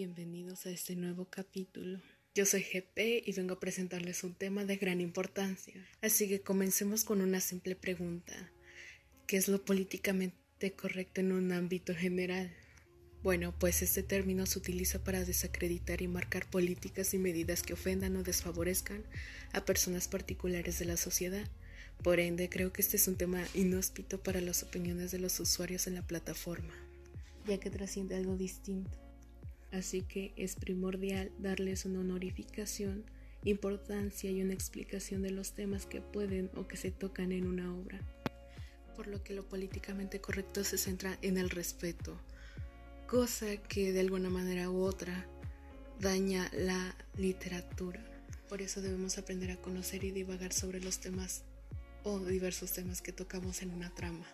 Bienvenidos a este nuevo capítulo. Yo soy GP y vengo a presentarles un tema de gran importancia. Así que comencemos con una simple pregunta. ¿Qué es lo políticamente correcto en un ámbito general? Bueno, pues este término se utiliza para desacreditar y marcar políticas y medidas que ofendan o desfavorezcan a personas particulares de la sociedad. Por ende, creo que este es un tema inhóspito para las opiniones de los usuarios en la plataforma, ya que trasciende algo distinto así que es primordial darles una honorificación, importancia y una explicación de los temas que pueden o que se tocan en una obra. Por lo que lo políticamente correcto se centra en el respeto, cosa que de alguna manera u otra daña la literatura. Por eso debemos aprender a conocer y divagar sobre los temas o diversos temas que tocamos en una trama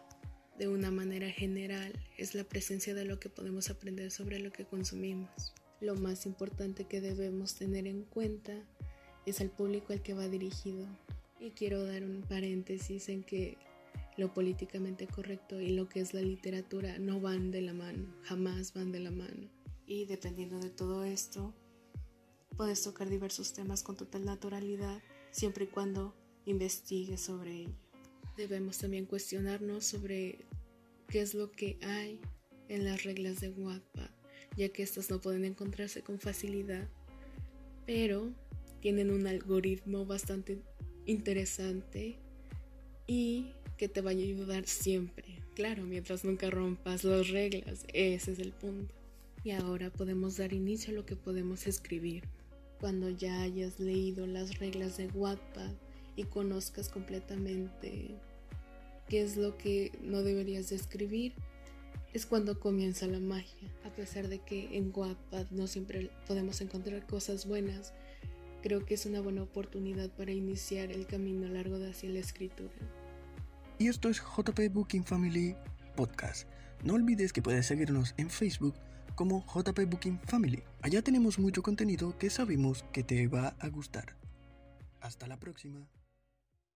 de una manera general es la presencia de lo que podemos aprender sobre lo que consumimos. Lo más importante que debemos tener en cuenta es el público al que va dirigido. Y quiero dar un paréntesis en que lo políticamente correcto y lo que es la literatura no van de la mano, jamás van de la mano. Y dependiendo de todo esto, puedes tocar diversos temas con total naturalidad, siempre y cuando investigues sobre ello. Debemos también cuestionarnos sobre qué es lo que hay en las reglas de Wattpad, ya que estas no pueden encontrarse con facilidad, pero tienen un algoritmo bastante interesante y que te va a ayudar siempre. Claro, mientras nunca rompas las reglas, ese es el punto. Y ahora podemos dar inicio a lo que podemos escribir. Cuando ya hayas leído las reglas de Wattpad, y conozcas completamente qué es lo que no deberías de escribir, es cuando comienza la magia. A pesar de que en Wattpad no siempre podemos encontrar cosas buenas, creo que es una buena oportunidad para iniciar el camino largo de hacia la escritura. Y esto es JP Booking Family Podcast. No olvides que puedes seguirnos en Facebook como JP Booking Family. Allá tenemos mucho contenido que sabemos que te va a gustar. Hasta la próxima.